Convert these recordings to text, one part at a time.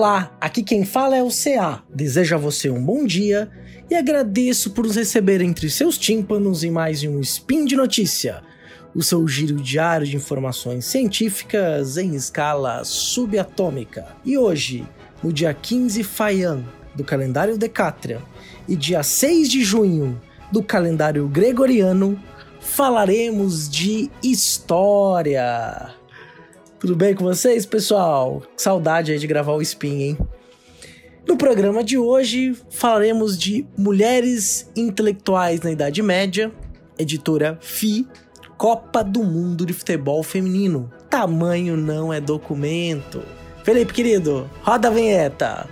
Olá, aqui quem fala é o CA. Desejo a você um bom dia e agradeço por nos receber entre seus tímpanos em mais um Spin de Notícia, o seu giro diário de informações científicas em escala subatômica. E hoje, no dia 15 Faian do calendário Decatrian e dia 6 de junho do calendário Gregoriano, falaremos de história. Tudo bem com vocês, pessoal? Saudade aí de gravar o Spin, hein? No programa de hoje falaremos de mulheres intelectuais na Idade Média, editora FI, Copa do Mundo de Futebol Feminino. Tamanho não é documento. Felipe, querido, roda a vinheta.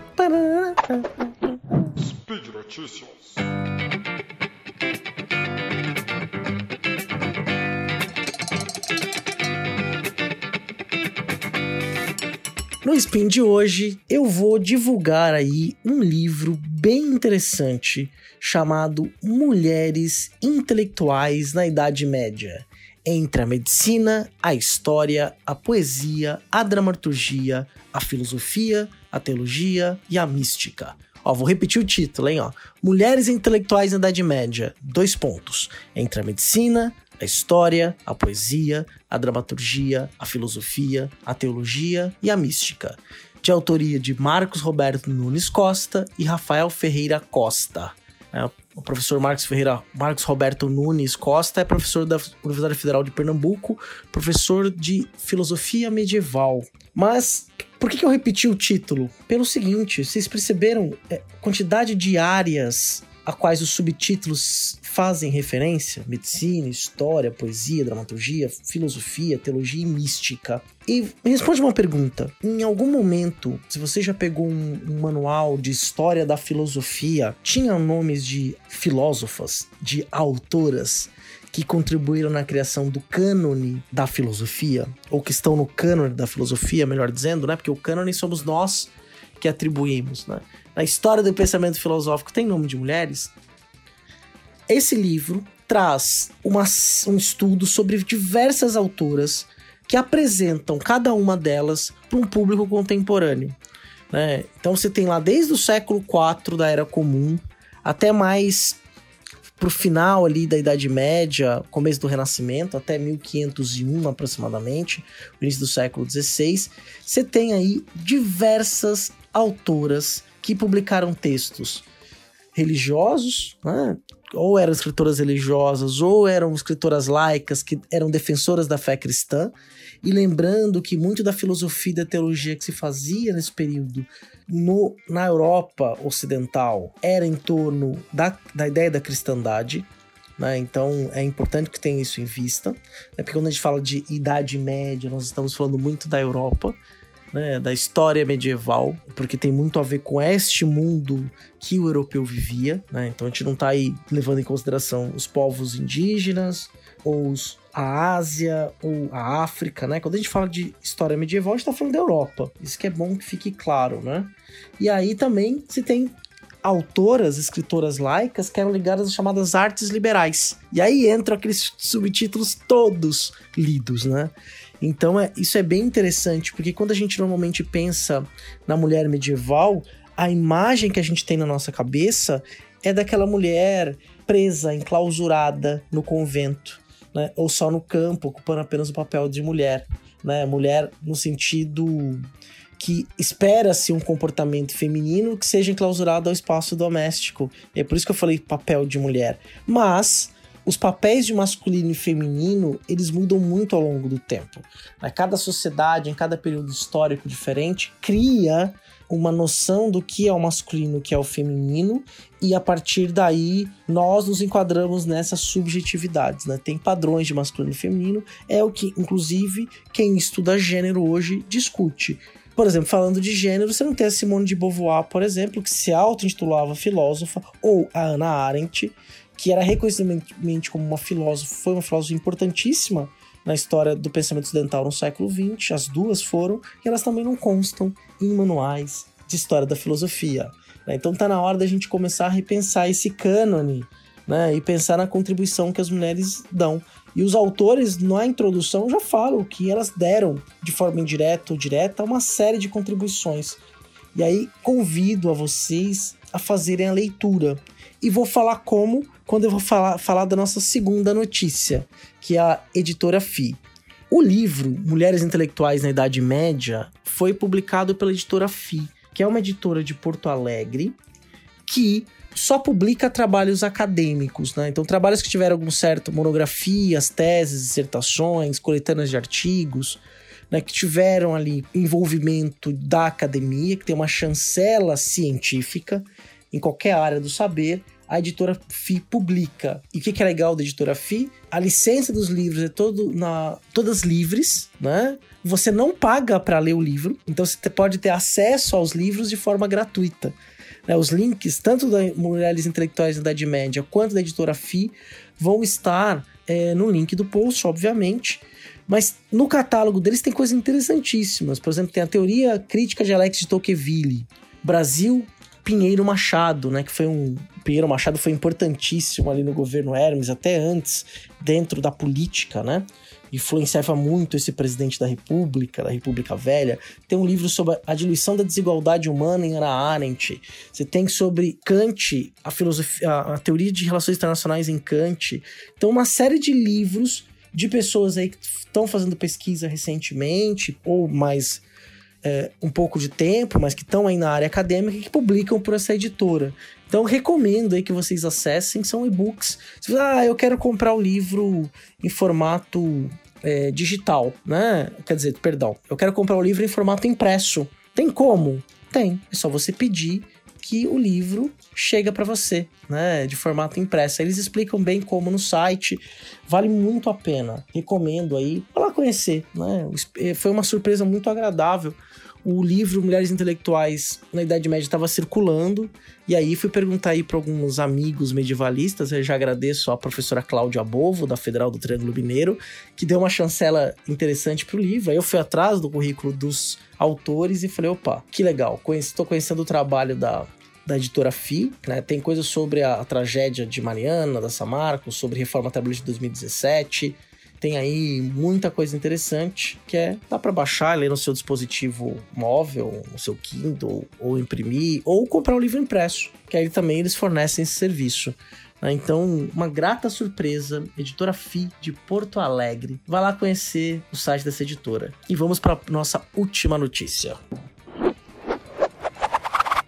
Speed Notícias. No Spin de hoje, eu vou divulgar aí um livro bem interessante chamado Mulheres Intelectuais na Idade Média. Entre a medicina, a história, a poesia, a dramaturgia, a filosofia, a teologia e a mística. Ó, vou repetir o título, hein? Ó. Mulheres intelectuais na Idade Média. Dois pontos. Entre a medicina, a história, a poesia, a dramaturgia, a filosofia, a teologia e a mística, de autoria de Marcos Roberto Nunes Costa e Rafael Ferreira Costa. É, o professor Marcos Ferreira, Marcos Roberto Nunes Costa é professor da Universidade Federal de Pernambuco, professor de filosofia medieval. Mas por que, eu repeti o título? Pelo seguinte, vocês perceberam é, quantidade de áreas a quais os subtítulos fazem referência: medicina, história, poesia, dramaturgia, filosofia, teologia e mística. E responde uma pergunta: em algum momento, se você já pegou um, um manual de história da filosofia, tinha nomes de filósofas, de autoras? que contribuíram na criação do cânone da filosofia, ou que estão no cânone da filosofia, melhor dizendo, né? Porque o cânone somos nós que atribuímos, né? Na história do pensamento filosófico tem nome de mulheres. Esse livro traz uma, um estudo sobre diversas autoras que apresentam cada uma delas para um público contemporâneo. Né? Então você tem lá desde o século IV da Era Comum até mais pro final ali da Idade Média, começo do Renascimento, até 1501 aproximadamente, o início do século XVI, você tem aí diversas autoras que publicaram textos religiosos, né? ou eram escritoras religiosas, ou eram escritoras laicas que eram defensoras da fé cristã. E lembrando que muito da filosofia e da teologia que se fazia nesse período no, na Europa Ocidental era em torno da, da ideia da cristandade. Né? Então é importante que tenha isso em vista, né? porque quando a gente fala de Idade Média, nós estamos falando muito da Europa, né, da história medieval, porque tem muito a ver com este mundo que o europeu vivia, né? Então a gente não está aí levando em consideração os povos indígenas ou os, a Ásia ou a África, né? Quando a gente fala de história medieval, a gente está falando da Europa. Isso que é bom que fique claro, né? E aí também se tem autoras, escritoras laicas que eram ligadas às chamadas artes liberais. E aí entram aqueles subtítulos todos lidos, né? Então é, isso é bem interessante, porque quando a gente normalmente pensa na mulher medieval, a imagem que a gente tem na nossa cabeça é daquela mulher presa, enclausurada no convento, né? ou só no campo, ocupando apenas o papel de mulher. Né? Mulher no sentido que espera-se um comportamento feminino que seja enclausurado ao espaço doméstico. É por isso que eu falei papel de mulher. Mas os papéis de masculino e feminino, eles mudam muito ao longo do tempo. Né? Cada sociedade, em cada período histórico diferente, cria uma noção do que é o masculino, o que é o feminino, e a partir daí nós nos enquadramos nessas subjetividades, né? Tem padrões de masculino e feminino, é o que, inclusive, quem estuda gênero hoje discute. Por exemplo, falando de gênero, você não tem a Simone de Beauvoir, por exemplo, que se auto-intitulava filósofa, ou a Hannah Arendt, que era reconhecidamente como uma filósofa, foi uma filósofa importantíssima na história do pensamento ocidental no século XX, as duas foram, e elas também não constam em manuais de história da filosofia. Né? Então tá na hora da gente começar a repensar esse cânone né? e pensar na contribuição que as mulheres dão. E os autores, na introdução, já falam que elas deram, de forma indireta ou direta, uma série de contribuições E aí convido a vocês a fazerem a leitura. E vou falar como quando eu vou falar, falar da nossa segunda notícia, que é a editora FI. O livro Mulheres Intelectuais na Idade Média foi publicado pela editora FI, que é uma editora de Porto Alegre que só publica trabalhos acadêmicos, né? Então, trabalhos que tiveram algum certo monografias, teses, dissertações, coletâneas de artigos, né? Que tiveram ali envolvimento da academia, que tem uma chancela científica em qualquer área do saber. A editora FI publica. E o que, é legal da editora FI? A licença dos livros é todo na, todas livres, né? Você não paga para ler o livro, então você pode ter acesso aos livros de forma gratuita. Né, os links, tanto da Mulheres Intelectuais da Idade Média quanto da editora FI, vão estar é, no link do post, obviamente. Mas no catálogo deles tem coisas interessantíssimas. Por exemplo, tem a teoria crítica de Alex de Tocqueville, Brasil, Pinheiro Machado, né? Que foi um. Pinheiro Machado foi importantíssimo ali no governo Hermes, até antes, dentro da política, né? influenciava muito esse presidente da República, da República Velha. Tem um livro sobre a diluição da desigualdade humana em Ana Arendt. Você tem sobre Kant, a filosofia, a teoria de relações internacionais em Kant. Então, uma série de livros de pessoas aí que estão fazendo pesquisa recentemente ou mais é, um pouco de tempo, mas que estão aí na área acadêmica e que publicam por essa editora. Então recomendo aí que vocês acessem, são e-books. Se você, ah, eu quero comprar o livro em formato é, digital, né? Quer dizer, perdão, eu quero comprar o livro em formato impresso. Tem como? Tem. É só você pedir que o livro chega para você, né, de formato impresso. Eles explicam bem como no site, vale muito a pena. Recomendo aí, conhecer, né? Foi uma surpresa muito agradável o livro Mulheres Intelectuais na Idade Média estava circulando, e aí fui perguntar aí para alguns amigos medievalistas, eu já agradeço a professora Cláudia Bovo, da Federal do Triângulo Mineiro, que deu uma chancela interessante pro livro. Aí eu fui atrás do currículo dos autores e falei, opa, que legal, estou conhecendo o trabalho da, da editora FI, né? Tem coisas sobre a, a, tragédia de Mariana, da Samarco, sobre reforma trabalhista de 2017, tem aí muita coisa interessante que é dá para baixar ler no seu dispositivo móvel, no seu Kindle, ou imprimir, ou comprar um livro impresso, que aí também eles fornecem esse serviço. Né? Então, uma grata surpresa, editora FI de Porto Alegre. Vai lá conhecer o site dessa editora. E vamos para nossa última notícia.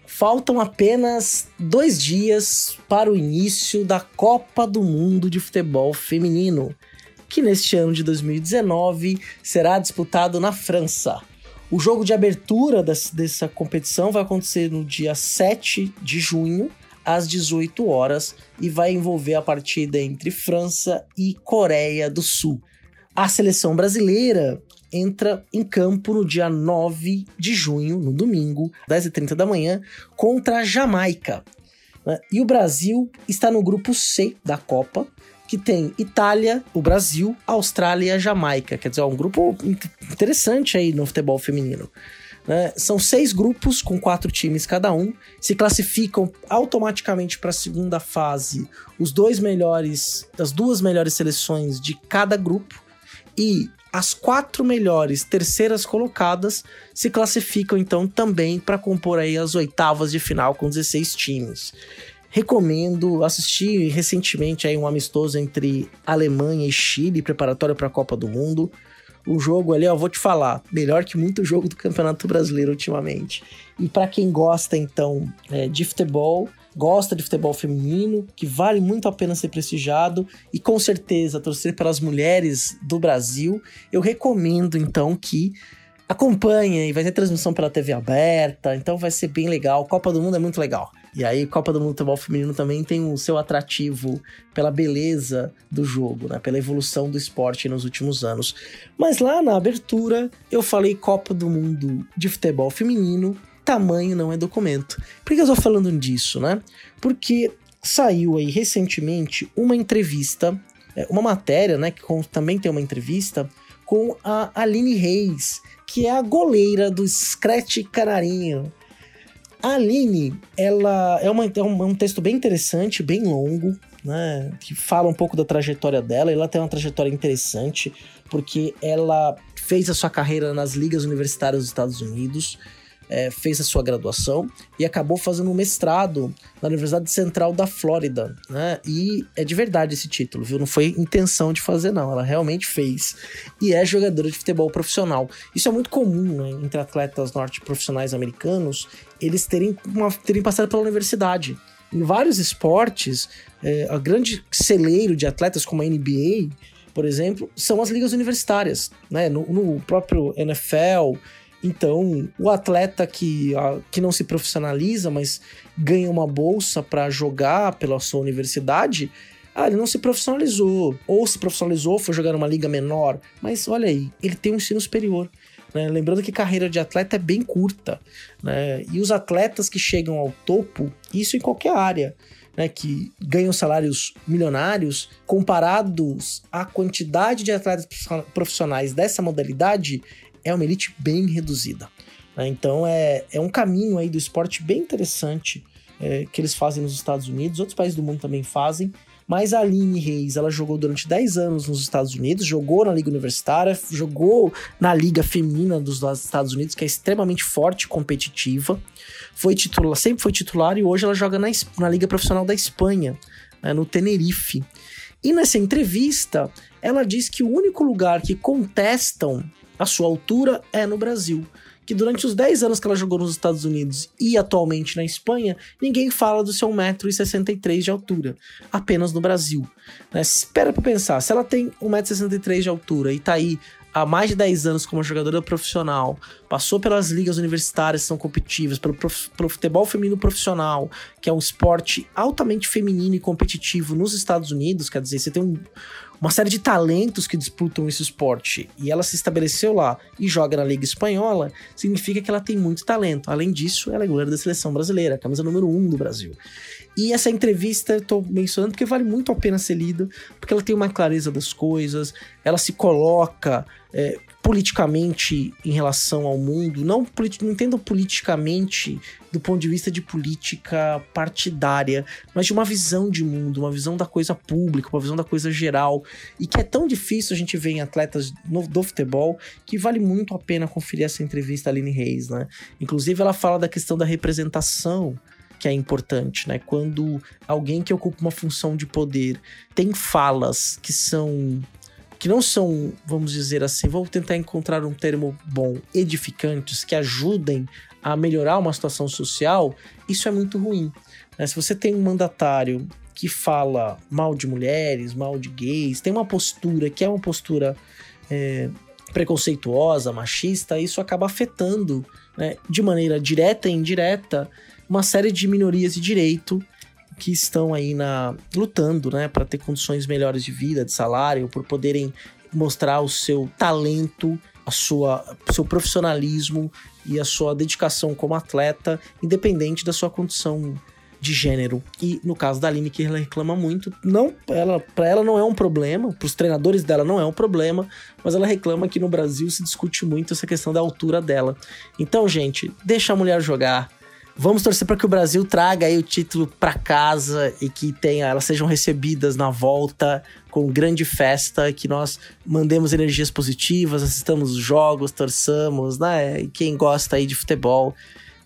Faltam apenas dois dias para o início da Copa do Mundo de Futebol Feminino que neste ano de 2019 será disputado na França. O jogo de abertura dessa competição vai acontecer no dia 7 de junho, às 18 horas, e vai envolver a partida entre França e Coreia do Sul. A seleção brasileira entra em campo no dia 9 de junho, no domingo, 10h30 da manhã, contra a Jamaica. Né? E o Brasil está no grupo C da Copa, que tem Itália, o Brasil, Austrália e a Jamaica. Quer dizer, é um grupo interessante aí no futebol feminino. Né? São seis grupos com quatro times cada um. Se classificam automaticamente para a segunda fase os dois melhores, as duas melhores seleções de cada grupo. E as quatro melhores terceiras colocadas se classificam então também para compor aí as oitavas de final com 16 times. Recomendo. Assisti recentemente aí um amistoso entre Alemanha e Chile, preparatório para a Copa do Mundo. O jogo ali, ó, vou te falar, melhor que muito jogo do Campeonato Brasileiro ultimamente. E para quem gosta, então, é, de futebol, gosta de futebol feminino, que vale muito a pena ser prestigiado, e com certeza torcer pelas mulheres do Brasil, eu recomendo, então, que acompanhem. Vai ter transmissão pela TV aberta, então vai ser bem legal. Copa do Mundo é muito legal. E aí, Copa do Mundo Futebol Feminino também tem o seu atrativo pela beleza do jogo, né? Pela evolução do esporte nos últimos anos. Mas lá na abertura, eu falei Copa do Mundo de Futebol Feminino, tamanho não é documento. Por que eu tô falando disso, né? Porque saiu aí recentemente uma entrevista, é, uma matéria, né? Que também tem uma entrevista com a Aline Reis, que é a goleira do Scratch Canarinho a Aline, ela é, uma, é um, é um texto bem interessante, bem longo, né? Que fala um pouco da trajetória dela. Ela tem uma trajetória interessante, porque ela fez a sua carreira nas ligas universitárias dos Estados Unidos. É, fez a sua graduação e acabou fazendo um mestrado na Universidade Central da Flórida, né? E é de verdade esse título, viu? Não foi intenção de fazer, não. Ela realmente fez. E é jogadora de futebol profissional. Isso é muito comum né? entre atletas norte profissionais americanos, eles terem, uma, terem passado pela universidade. Em vários esportes, é, a grande celeiro de atletas como a NBA, por exemplo, são as ligas universitárias, né? No, no próprio NFL, então, o atleta que, que não se profissionaliza, mas ganha uma bolsa para jogar pela sua universidade, ah, ele não se profissionalizou. Ou se profissionalizou, foi jogar numa liga menor. Mas olha aí, ele tem um ensino superior. Né? Lembrando que carreira de atleta é bem curta. Né? E os atletas que chegam ao topo, isso em qualquer área, né, que ganham salários milionários, comparados à quantidade de atletas profissionais dessa modalidade, é uma elite bem reduzida. Né? Então é, é um caminho aí do esporte bem interessante é, que eles fazem nos Estados Unidos, outros países do mundo também fazem. Mas a Aline Reis, ela jogou durante 10 anos nos Estados Unidos, jogou na Liga Universitária, jogou na Liga Feminina dos Estados Unidos, que é extremamente forte e competitiva. Foi titular, sempre foi titular e hoje ela joga na, na Liga Profissional da Espanha, né, no Tenerife. E nessa entrevista, ela diz que o único lugar que contestam a sua altura é no Brasil. Que durante os 10 anos que ela jogou nos Estados Unidos e atualmente na Espanha, ninguém fala do seu 1,63m de altura, apenas no Brasil. Né? Espera pra pensar, se ela tem 1,63m de altura e tá aí há mais de 10 anos como jogadora profissional, passou pelas ligas universitárias que são competitivas, pelo prof, futebol feminino profissional, que é um esporte altamente feminino e competitivo nos Estados Unidos, quer dizer, você tem um, uma série de talentos que disputam esse esporte e ela se estabeleceu lá e joga na Liga Espanhola, significa que ela tem muito talento. Além disso, ela é goleira da seleção brasileira, camisa número um do Brasil. E essa entrevista eu tô mencionando porque vale muito a pena ser lida, porque ela tem uma clareza das coisas, ela se coloca é, politicamente em relação ao mundo, não, não entendo politicamente do ponto de vista de política partidária, mas de uma visão de mundo, uma visão da coisa pública, uma visão da coisa geral, e que é tão difícil a gente ver em atletas no, do futebol que vale muito a pena conferir essa entrevista a Aline Reis, né? Inclusive ela fala da questão da representação que é importante, né? Quando alguém que ocupa uma função de poder tem falas que são que não são, vamos dizer assim, vou tentar encontrar um termo bom, edificantes, que ajudem a melhorar uma situação social, isso é muito ruim. Né? Se você tem um mandatário que fala mal de mulheres, mal de gays, tem uma postura que é uma postura é, preconceituosa, machista, isso acaba afetando né, de maneira direta e indireta uma série de minorias de direito que estão aí na lutando, né, para ter condições melhores de vida, de salário, por poderem mostrar o seu talento, a sua seu profissionalismo e a sua dedicação como atleta, independente da sua condição de gênero. E no caso da Aline, que ela reclama muito, não, ela, para ela não é um problema, para os treinadores dela não é um problema, mas ela reclama que no Brasil se discute muito essa questão da altura dela. Então, gente, deixa a mulher jogar Vamos torcer para que o Brasil traga aí o título para casa e que tenha, elas sejam recebidas na volta com grande festa, que nós mandemos energias positivas, assistamos os jogos, torçamos, né? E quem gosta aí de futebol,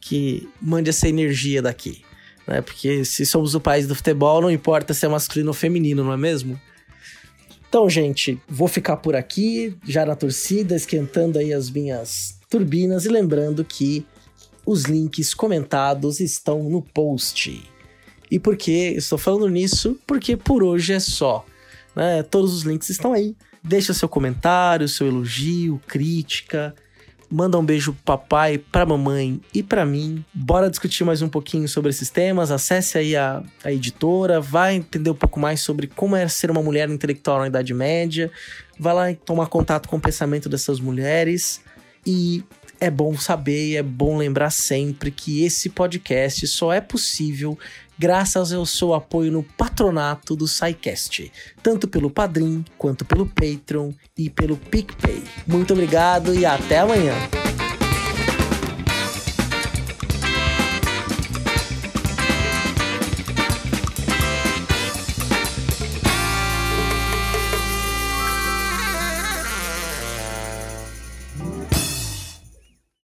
que mande essa energia daqui, né? Porque se somos o país do futebol, não importa se é masculino ou feminino, não é mesmo? Então, gente, vou ficar por aqui, já na torcida, esquentando aí as minhas turbinas e lembrando que os links comentados estão no post. E por que estou falando nisso? Porque por hoje é só. Né? Todos os links estão aí. Deixa seu comentário, seu elogio, crítica. Manda um beijo pro papai, pra mamãe e para mim. Bora discutir mais um pouquinho sobre esses temas. Acesse aí a, a editora, vai entender um pouco mais sobre como é ser uma mulher intelectual na Idade Média. Vai lá tomar contato com o pensamento dessas mulheres. E é bom saber e é bom lembrar sempre que esse podcast só é possível graças ao seu apoio no patronato do SciCast, tanto pelo Padrim, quanto pelo Patreon e pelo PicPay. Muito obrigado e até amanhã!